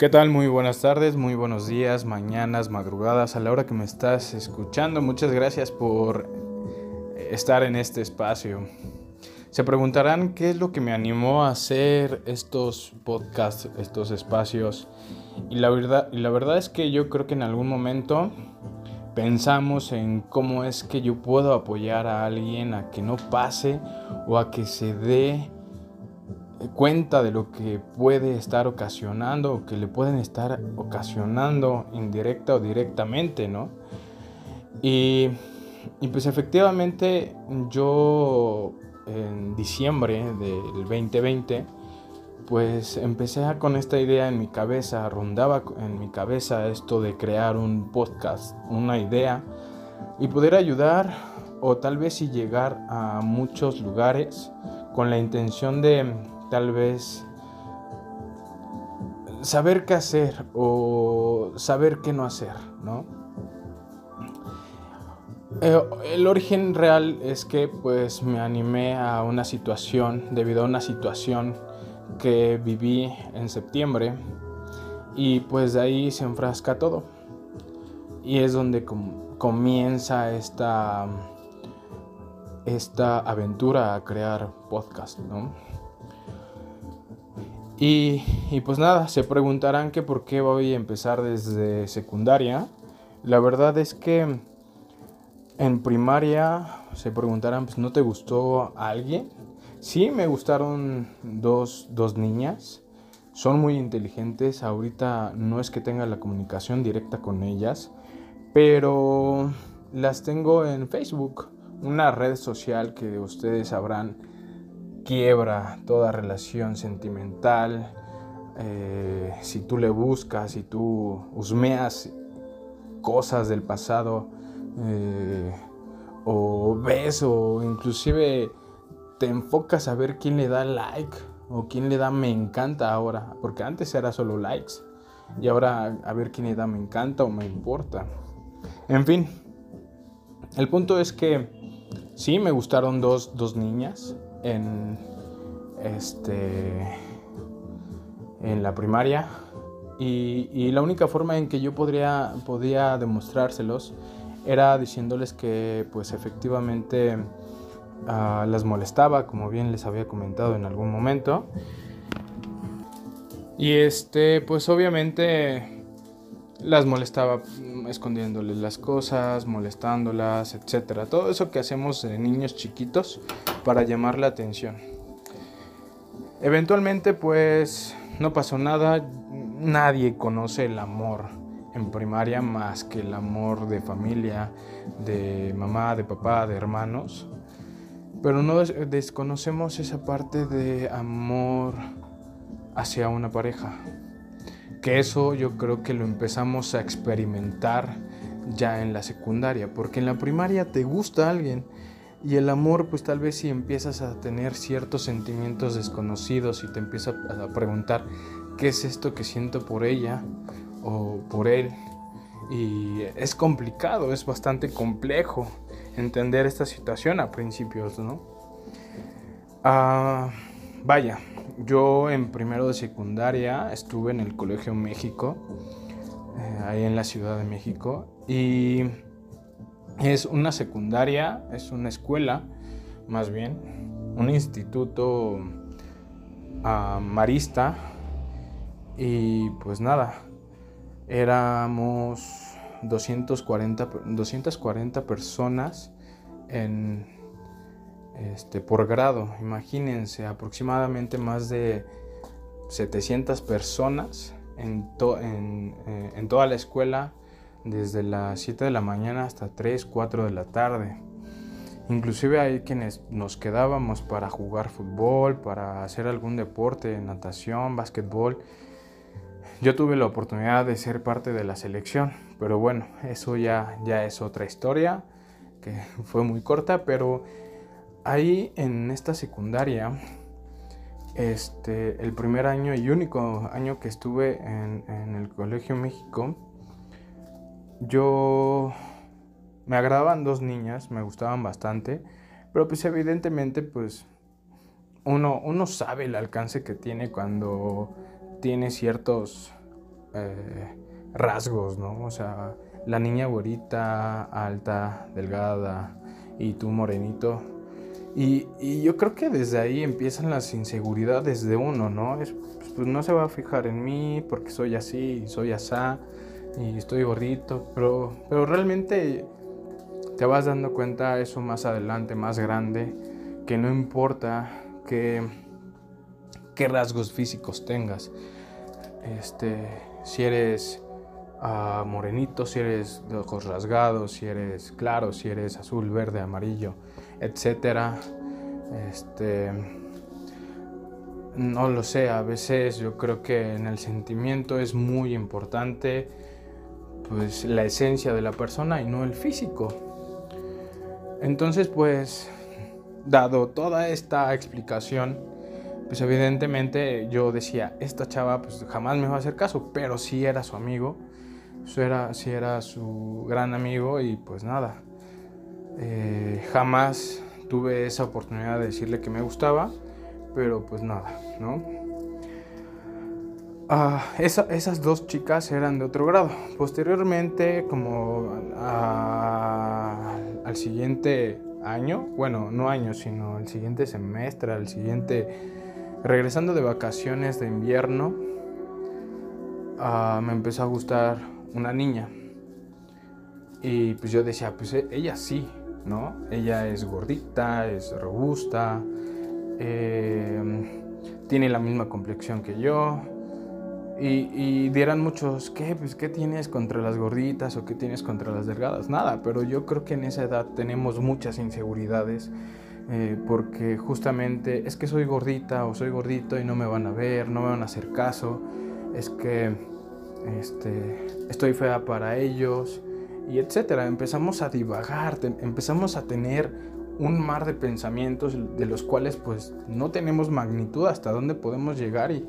¿Qué tal? Muy buenas tardes, muy buenos días, mañanas, madrugadas, a la hora que me estás escuchando. Muchas gracias por estar en este espacio. Se preguntarán qué es lo que me animó a hacer estos podcasts, estos espacios. Y la verdad, y la verdad es que yo creo que en algún momento pensamos en cómo es que yo puedo apoyar a alguien a que no pase o a que se dé cuenta de lo que puede estar ocasionando o que le pueden estar ocasionando indirecta o directamente, ¿no? Y, y pues efectivamente yo en diciembre del 2020 pues empecé con esta idea en mi cabeza, rondaba en mi cabeza esto de crear un podcast, una idea y poder ayudar o tal vez si llegar a muchos lugares con la intención de tal vez saber qué hacer o saber qué no hacer, ¿no? Eh, el origen real es que pues me animé a una situación, debido a una situación que viví en septiembre y pues de ahí se enfrasca todo. Y es donde comienza esta, esta aventura a crear podcast, ¿no? Y, pues nada, se preguntarán que por qué voy a empezar desde secundaria. La verdad es que en primaria se preguntarán, pues ¿no te gustó alguien? Sí, me gustaron dos, dos niñas. Son muy inteligentes. Ahorita no es que tenga la comunicación directa con ellas, pero las tengo en Facebook, una red social que ustedes sabrán quiebra toda relación sentimental. Eh, si tú le buscas, si tú husmeas cosas del pasado eh, o ves o inclusive te enfocas a ver quién le da like o quién le da me encanta ahora, porque antes era solo likes y ahora a ver quién le da me encanta o me importa. En fin, el punto es que sí me gustaron dos, dos niñas, en, este, en la primaria y, la única forma en que yo podría, podía demostrárselos era diciéndoles que pues efectivamente ah, las molestaba, como bien les había comentado en algún momento. Y este, pues obviamente las molestaba escondiéndoles las cosas, molestándolas, etcétera. Todo eso que hacemos de niños chiquitos para llamar la atención. Eventualmente, pues no pasó nada. Nadie conoce el amor en primaria más que el amor de familia, de mamá, de papá, de hermanos. Pero no desconocemos esa parte de amor hacia una pareja que eso yo creo que lo empezamos a experimentar ya en la secundaria, porque en la primaria te gusta alguien y el amor pues tal vez si empiezas a tener ciertos sentimientos desconocidos y te empiezas a preguntar qué es esto que siento por ella o por él y es complicado, es bastante complejo entender esta situación a principios, ¿no? Ah, vaya, yo en primero de secundaria estuve en el Colegio México, eh, ahí en la Ciudad de México, y es una secundaria, es una escuela, más bien, un instituto ah, marista, y pues nada, éramos 240, 240 personas en este, por grado. Imagínense, aproximadamente más de 700 personas en, eh, en, toda la escuela, desde las 7 de la mañana hasta 3, 4 de la tarde. Inclusive hay quienes nos quedábamos para jugar fútbol, para hacer algún deporte, natación, básquetbol. Yo tuve la oportunidad de ser parte de la selección, pero bueno, eso ya, ya es otra historia, que fue muy corta, pero ahí en esta secundaria, este, el primer año y único año que estuve en, el Colegio México, yo me agradaban dos niñas, me gustaban bastante, pero pues evidentemente pues uno, uno sabe el alcance que tiene cuando tiene ciertos eh, rasgos, ¿no? O sea, la niña güerita, alta, delgada y tú morenito. Y, yo creo que desde ahí empiezan las inseguridades de uno, ¿no? Es, pues no se va a fijar en mí porque soy así, soy asá y estoy gordito, pero, pero realmente te vas dando cuenta eso más adelante, más grande, que no importa qué, qué rasgos físicos tengas. Este, si eres uh, morenito, si eres de ojos rasgados, si eres claro, si eres azul, verde, amarillo, etcétera. Este, no lo sé, a veces yo creo que en el sentimiento es muy importante pues la esencia de la persona y no el físico. Entonces, pues dado toda esta explicación, pues evidentemente yo decía, esta chava pues jamás me va a hacer caso, pero sí era su amigo, sí era, sí era su gran amigo y pues nada, eh, jamás tuve esa oportunidad de decirle que me gustaba, pero pues nada, ¿no? Ah, esas dos chicas eran de otro grado. Posteriormente, como al siguiente año, bueno, no año, sino el siguiente semestre, al siguiente regresando de vacaciones de invierno, ah, me empezó a gustar una niña. Y pues yo decía, pues e, ella sí, ¿no? Ella es gordita, es robusta, em, tiene la misma complexión que yo. Y, y, dieran muchos, ¿qué? Pues, ¿qué tienes contra las gorditas o qué tienes contra las delgadas? Nada, pero yo creo que en esa edad tenemos muchas inseguridades eh, porque justamente es que soy gordita o soy gordito y no me van a ver, no me van a hacer caso, es que este, estoy fea para ellos y etcétera. Empezamos a divagar, empezamos a tener un mar de pensamientos de los cuales pues no tenemos magnitud hasta dónde podemos llegar y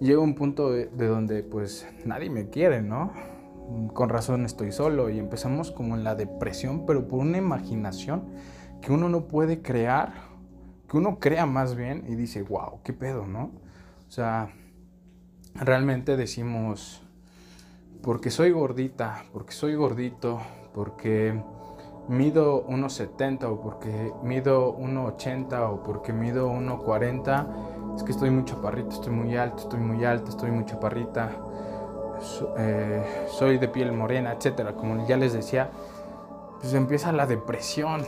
llega un punto de, de donde pues nadie me quiere, ¿no? Con razón estoy solo y empezamos como en la depresión, pero por una imaginación que uno no puede crear, que uno crea más bien y dice, wow, qué pedo, ¿no? O sea, realmente decimos, porque soy gordita, porque soy gordito, porque mido 1,70 o porque mido 1,80 o porque mido 1,40, es que estoy muy chaparrito, estoy muy alto, estoy muy alto, estoy muy chaparrita, eh, soy de piel morena, etcétera. Como ya les decía, pues empieza la depresión,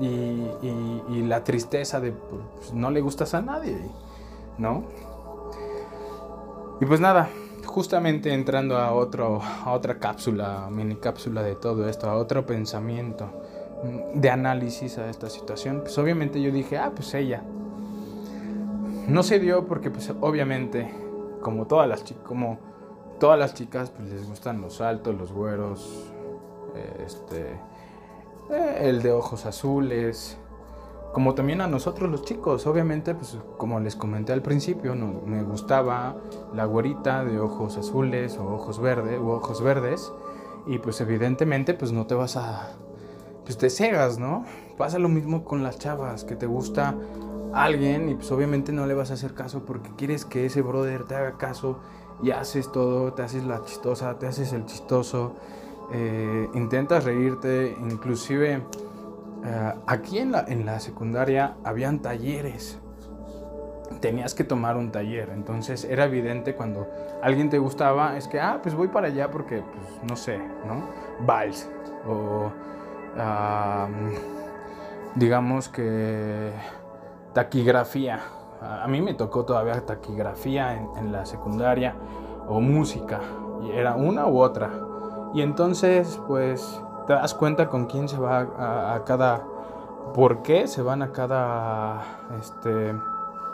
y, la tristeza de pues, no le gustas a nadie, ¿no? Y pues nada, justamente entrando a, otro, a otra cápsula, mini cápsula de todo esto, a otro pensamiento mm, de análisis a esta situación, pues obviamente yo dije, ah, pues ella. No se dio porque pues obviamente, como todas las, como todas las chicas, pues les gustan los altos, los güeros, este eh, el de ojos azules, como también a nosotros los chicos, obviamente, pues como les comenté al principio, me gustaba la güerita de ojos azules o ojos verdes o ojos verdes y pues evidentemente pues no te vas a pues te cegas, ¿no? Pasa lo mismo con las chavas, que te gusta alguien y pues obviamente no le vas a hacer caso porque quieres que ese brother te haga caso y haces todo, te haces la chistosa, te haces el chistoso eh, intentas reírte, inclusive eh, aquí en la, en la secundaria habían talleres, tenías que tomar un taller, entonces era evidente cuando alguien te gustaba, es que, ah, pues voy para allá porque, pues, no sé, ¿no? Vals, o digamos que taquigrafía, a mí me tocó todavía taquigrafía en, en la secundaria, o música, y era una u otra. Y entonces, pues, te das cuenta con quién se va a, cada... ¿Por qué se van a cada... Este,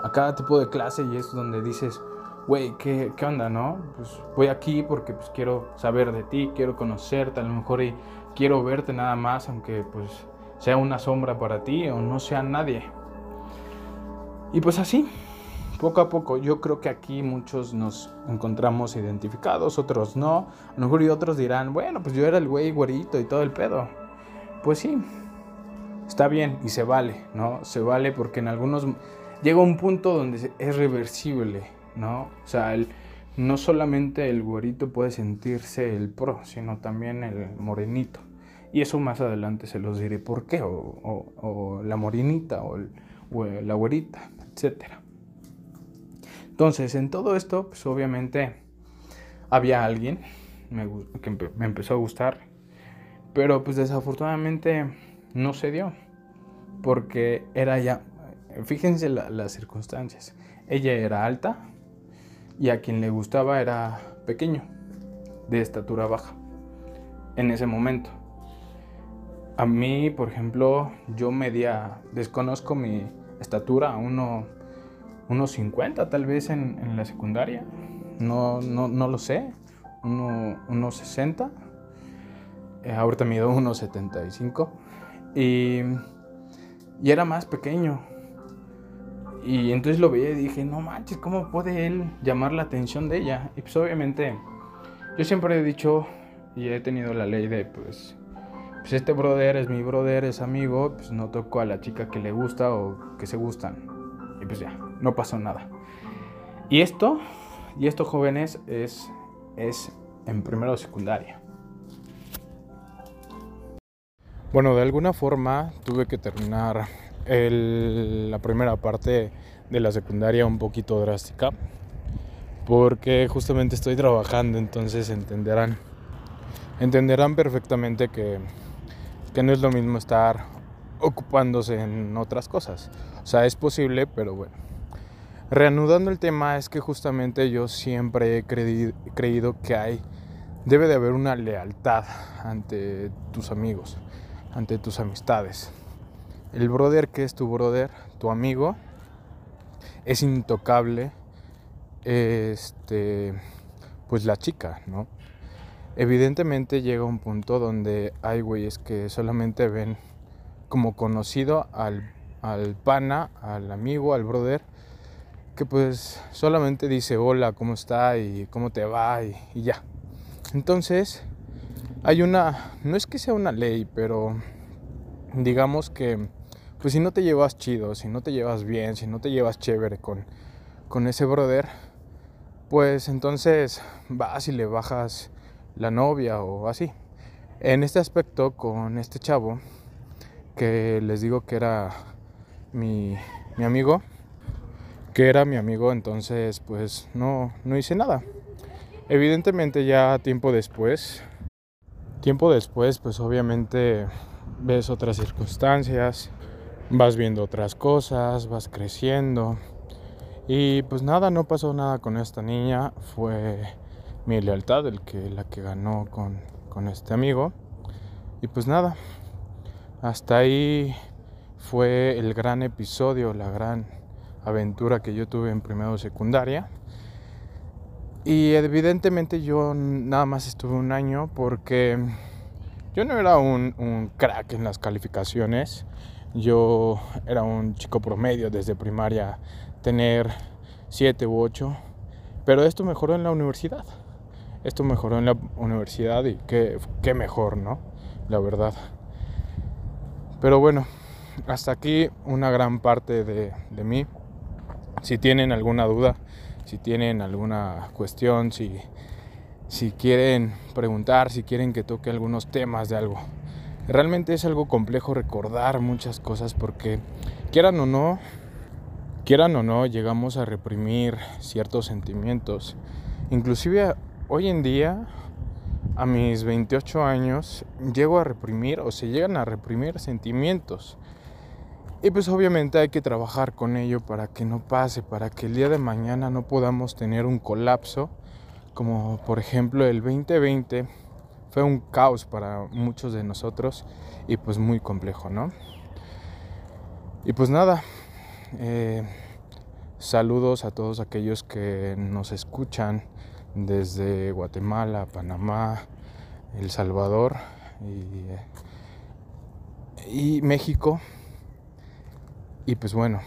a cada tipo de clase y es donde dices, güey, ¿qué, ¿qué, onda, no? Pues voy aquí porque pues quiero saber de ti, quiero conocerte, a lo mejor y quiero verte nada más, aunque pues sea una sombra para ti o no sea nadie. Y pues así, poco a poco. Yo creo que aquí muchos nos encontramos identificados, otros no. A lo mejor y otros dirán, bueno, pues yo era el güey güerito y todo el pedo. Pues sí, está bien y se vale, ¿no? Se vale porque en algunos llega un punto donde es reversible, ¿no? O sea, no solamente el güerito puede sentirse el pro, sino también el morenito. Y eso más adelante se los diré por qué, o, la morenita, o, la güerita, etc. Entonces, en todo esto, pues obviamente había alguien que me empezó a gustar, pero pues desafortunadamente no se dio, porque era ya, fíjense las circunstancias, ella era alta y a quien le gustaba era pequeño, de estatura baja, en ese momento. A mí, por ejemplo, yo medía, desconozco mi estatura, uno, unos 50 tal vez en, la secundaria, no, no, no, lo sé, uno, unos 60, eh, ahorita mido unos 75 y, y era más pequeño. Y entonces lo veía y dije, no manches, ¿cómo puede él llamar la atención de ella? Y pues obviamente yo siempre he dicho y he tenido la ley de pues pues este brother es mi brother, es amigo, pues no tocó a la chica que le gusta o que se gustan. Pues ya, no pasó nada. Y esto, y esto jóvenes, es, es en primero o secundaria. Bueno, de alguna forma tuve que terminar la primera parte de la secundaria un poquito drástica. Porque justamente estoy trabajando, entonces entenderán. Entenderán perfectamente que que no es lo mismo estar ocupándose en otras cosas. O sea, es posible, pero bueno. Reanudando el tema, es que justamente yo siempre he creído que hay, debe de haber una lealtad ante tus amigos, ante tus amistades. El brother que es tu brother, tu amigo, es intocable, este, pues la chica, ¿no? Evidentemente llega un punto donde hay güeyes que solamente ven como conocido al, al pana, al amigo, al brother, que pues solamente dice hola, ¿cómo está? y cómo te va y, ya. Entonces, hay una, no es que sea una ley, pero digamos que, pues si no te llevas chido, si no te llevas bien, si no te llevas chévere con, con ese brother, pues entonces vas y le bajas la novia o así. En este aspecto con este chavo, que les digo que era mi, mi amigo, que era mi amigo, entonces pues no, no hice nada. Evidentemente ya tiempo después, tiempo después pues obviamente ves otras circunstancias, vas viendo otras cosas, vas creciendo. Y pues nada, no pasó nada con esta niña, fue mi lealtad, el que, la que ganó con, con este amigo. Y pues nada, hasta ahí fue el gran episodio, la gran aventura que yo tuve en primero secundaria. Y evidentemente yo nada más estuve un año porque yo no era un, crack en las calificaciones. Yo era un chico promedio desde primaria, tener 7 u 8. Pero esto mejoró en la universidad esto mejoró en la universidad y qué, qué mejor, ¿no? La verdad. Pero bueno, hasta aquí una gran parte de, de, mí. Si tienen alguna duda, si tienen alguna cuestión, si, si quieren preguntar, si quieren que toque algunos temas de algo. Realmente es algo complejo recordar muchas cosas porque quieran o no, quieran o no, llegamos a reprimir ciertos sentimientos. Inclusive hoy en día, a mis 28 años, llego a reprimir o se llegan a reprimir sentimientos. Y pues obviamente hay que trabajar con ello para que no pase, para que el día de mañana no podamos tener un colapso, como por ejemplo el 2020 fue un caos para muchos de nosotros y pues muy complejo, ¿no? Y pues nada, eh, saludos a todos aquellos que nos escuchan desde Guatemala, Panamá, El Salvador y, México. Y pues bueno,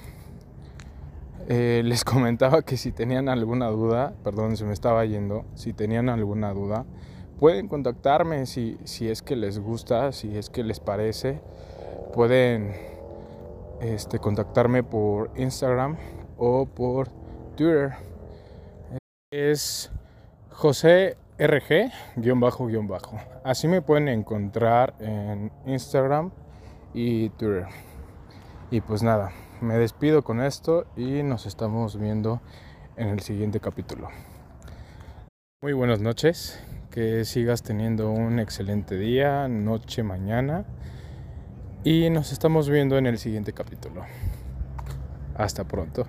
eh, les comentaba que si tenían alguna duda, perdón, se me estaba yendo, si tenían alguna duda, pueden contactarme si, si es que les gusta, si es que les parece. Pueden este, contactarme por Instagram o por Twitter. Es José RG, guion bajo, guion bajo. Así me pueden encontrar en Instagram y Twitter. Y pues nada, me despido con esto y nos estamos viendo en el siguiente capítulo. Muy buenas noches, que sigas teniendo un excelente día, noche, mañana. Y nos estamos viendo en el siguiente capítulo. Hasta pronto.